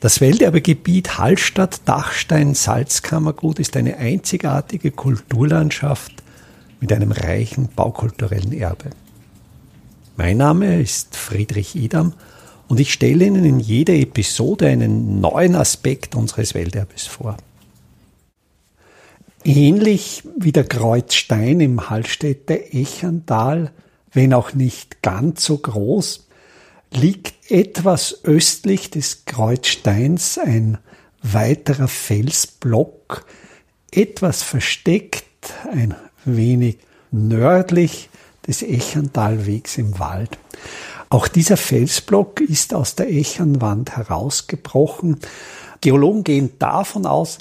Das Welterbegebiet Hallstatt-Dachstein-Salzkammergut ist eine einzigartige Kulturlandschaft mit einem reichen baukulturellen Erbe. Mein Name ist Friedrich Idam und ich stelle Ihnen in jeder Episode einen neuen Aspekt unseres Welterbes vor. Ähnlich wie der Kreuzstein im Hallstätter Echental, wenn auch nicht ganz so groß, liegt etwas östlich des Kreuzsteins ein weiterer Felsblock, etwas versteckt, ein wenig nördlich des Echentalwegs im Wald. Auch dieser Felsblock ist aus der Echernwand herausgebrochen. Geologen gehen davon aus,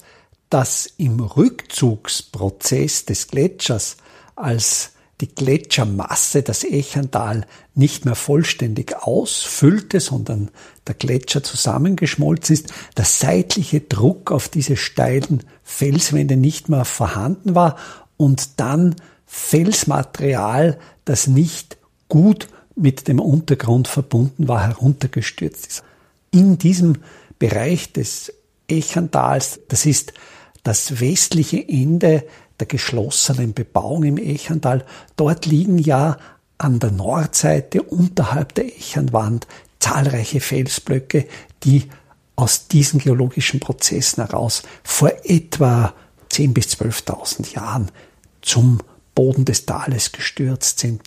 dass im Rückzugsprozess des Gletschers, als die Gletschermasse das Echental nicht mehr vollständig ausfüllte, sondern der Gletscher zusammengeschmolzen ist, der seitliche Druck auf diese steilen Felswände nicht mehr vorhanden war und dann Felsmaterial, das nicht gut mit dem Untergrund verbunden war, heruntergestürzt ist. In diesem Bereich des Echentals, das ist das westliche Ende der geschlossenen Bebauung im Echental. Dort liegen ja an der Nordseite unterhalb der Echenwand zahlreiche Felsblöcke, die aus diesen geologischen Prozessen heraus vor etwa 10.000 bis 12.000 Jahren zum Boden des Tales gestürzt sind.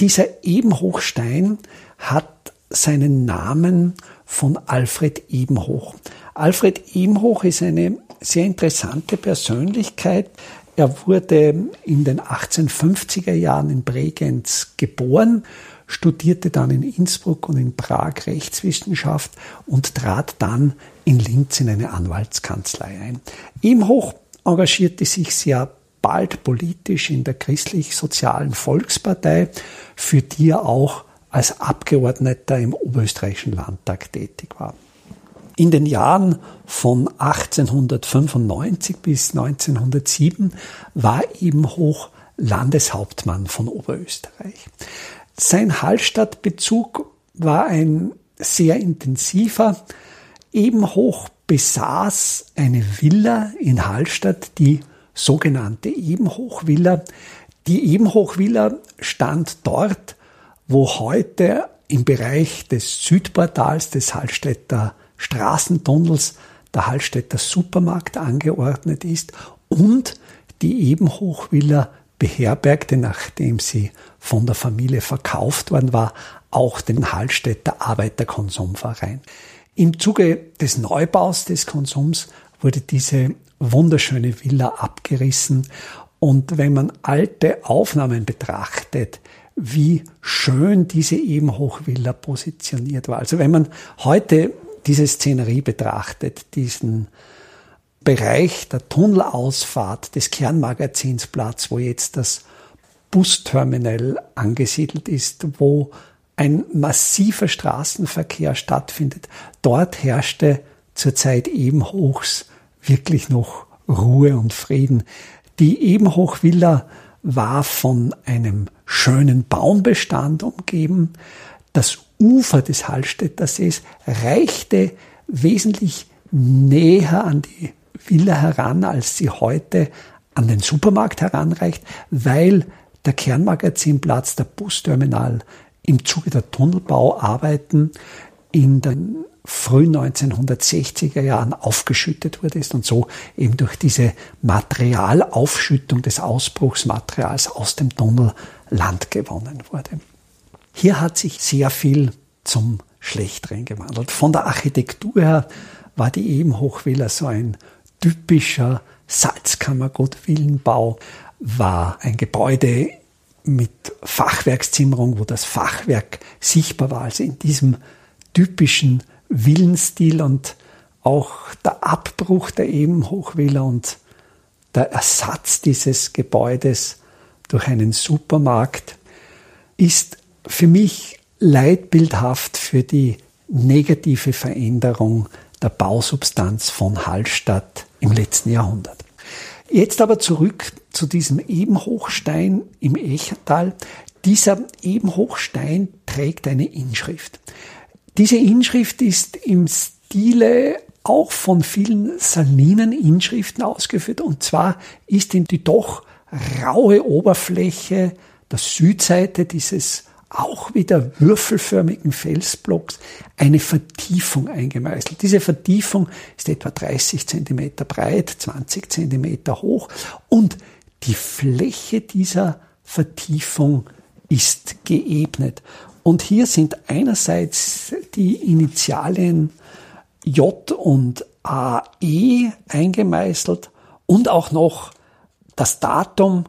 Dieser Ebenhochstein hat seinen Namen von Alfred Ebenhoch. Alfred Ebenhoch ist eine sehr interessante Persönlichkeit. Er wurde in den 1850er Jahren in Bregenz geboren, studierte dann in Innsbruck und in Prag Rechtswissenschaft und trat dann in Linz in eine Anwaltskanzlei ein. Ebenhoch engagierte sich sehr bald politisch in der christlich-sozialen Volkspartei, für die er auch als Abgeordneter im Oberösterreichischen Landtag tätig war. In den Jahren von 1895 bis 1907 war Ebenhoch Landeshauptmann von Oberösterreich. Sein Hallstattbezug war ein sehr intensiver. Ebenhoch besaß eine Villa in Hallstatt, die sogenannte Ebenhochvilla. Die Ebenhochvilla stand dort, wo heute im Bereich des Südportals des Hallstätter Straßentunnels der Hallstätter Supermarkt angeordnet ist und die Ebenhochvilla beherbergte, nachdem sie von der Familie verkauft worden war, auch den Hallstätter Arbeiterkonsumverein. Im Zuge des Neubaus des Konsums wurde diese wunderschöne Villa abgerissen. Und wenn man alte Aufnahmen betrachtet, wie schön diese Ebenhochvilla positioniert war. Also wenn man heute diese Szenerie betrachtet, diesen Bereich der Tunnelausfahrt des Kernmagazinsplatz, wo jetzt das Busterminal angesiedelt ist, wo ein massiver Straßenverkehr stattfindet. Dort herrschte zur Zeit Ebenhochs wirklich noch Ruhe und Frieden. Die Ebenhochvilla war von einem schönen Baumbestand umgeben. Das Ufer des Hallstätter Sees reichte wesentlich näher an die Villa heran, als sie heute an den Supermarkt heranreicht, weil der Kernmagazinplatz, der Busterminal im Zuge der Tunnelbauarbeiten in den frühen 1960er Jahren aufgeschüttet wurde ist und so eben durch diese Materialaufschüttung des Ausbruchsmaterials aus dem Tunnel Land gewonnen wurde. Hier hat sich sehr viel zum Schlechteren gewandelt. Von der Architektur her war die Ebenhochvilla so ein typischer Salzkammergut-Villenbau, war ein Gebäude mit Fachwerkszimmerung, wo das Fachwerk sichtbar war. Also in diesem typischen Villenstil und auch der Abbruch der Ebenhochvilla und der Ersatz dieses Gebäudes durch einen Supermarkt ist für mich leitbildhaft für die negative Veränderung der Bausubstanz von Hallstatt im letzten Jahrhundert. Jetzt aber zurück zu diesem Ebenhochstein im Echertal. Dieser Ebenhochstein trägt eine Inschrift. Diese Inschrift ist im Stile auch von vielen salinen Inschriften ausgeführt. Und zwar ist in die doch raue Oberfläche der Südseite dieses auch wieder würfelförmigen Felsblocks eine Vertiefung eingemeißelt. Diese Vertiefung ist etwa 30 Zentimeter breit, 20 Zentimeter hoch und die Fläche dieser Vertiefung ist geebnet. Und hier sind einerseits die Initialien J und AE eingemeißelt und auch noch das Datum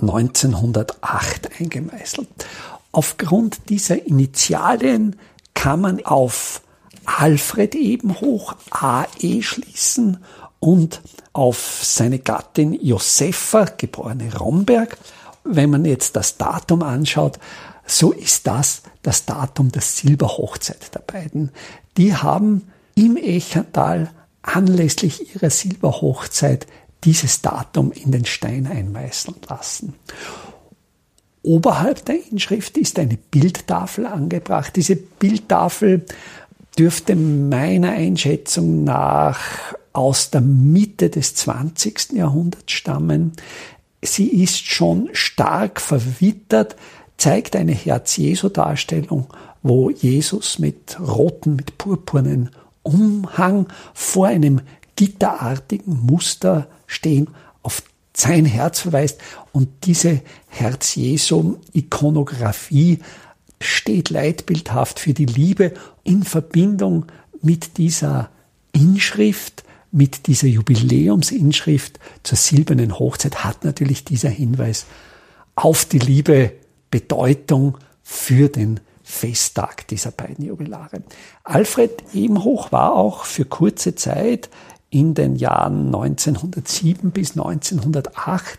16.07.1908 eingemeißelt. Aufgrund dieser Initialien kann man auf Alfred Ebenhoch AE schließen und auf seine Gattin Josefa, geborene Romberg. Wenn man jetzt das Datum anschaut, so ist das das Datum der Silberhochzeit der beiden. Die haben im Echental anlässlich ihrer Silberhochzeit dieses Datum in den Stein einmeißeln lassen. Oberhalb der Inschrift ist eine Bildtafel angebracht. Diese Bildtafel dürfte meiner Einschätzung nach aus der Mitte des 20. Jahrhunderts stammen. Sie ist schon stark verwittert, zeigt eine Herz-Jesu-Darstellung, wo Jesus mit roten, mit purpurnen Umhang vor einem gitterartigen Muster stehen, auf sein Herz verweist und diese Herz-Jesu-Ikonographie steht leitbildhaft für die Liebe in Verbindung mit dieser Inschrift, mit dieser Jubiläumsinschrift zur silbernen Hochzeit hat natürlich dieser Hinweis auf die Liebe Bedeutung für den Festtag dieser beiden Jubilare. Alfred Ebenhoch war auch für kurze Zeit in den Jahren 1907 bis 1908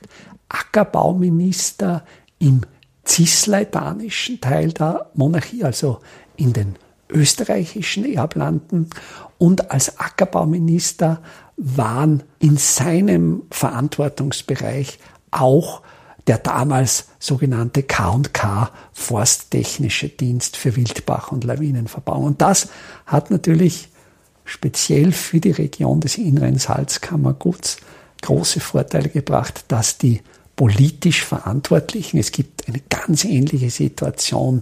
Ackerbauminister im cisleitanischen Teil der Monarchie, also in den österreichischen Erblanden. Und als Ackerbauminister waren in seinem Verantwortungsbereich auch der damals sogenannte K&K Forsttechnische Dienst für Wildbach- und Lawinenverbauung. Und das hat natürlich speziell für die Region des inneren Salzkammerguts große Vorteile gebracht, dass die politisch Verantwortlichen, es gibt eine ganz ähnliche Situation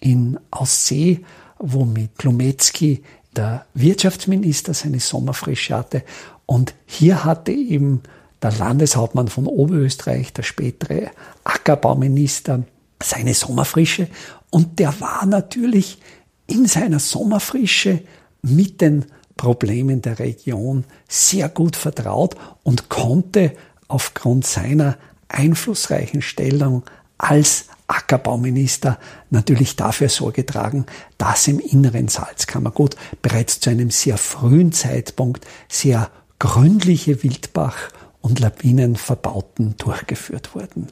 in Aussee, wo mit Klumetzki der Wirtschaftsminister seine Sommerfrische hatte. Und hier hatte eben der Landeshauptmann von Oberösterreich, der spätere Ackerbauminister, seine Sommerfrische. Und der war natürlich in seiner Sommerfrische mit den Problemen der Region sehr gut vertraut und konnte aufgrund seiner einflussreichen Stellung als Ackerbauminister natürlich dafür Sorge tragen, dass im inneren Salzkammergut bereits zu einem sehr frühen Zeitpunkt sehr gründliche Wildbach- und Lawinenverbauten durchgeführt wurden.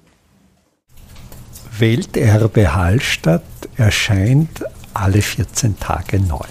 Welterbe Hallstatt erscheint alle 14 Tage neu.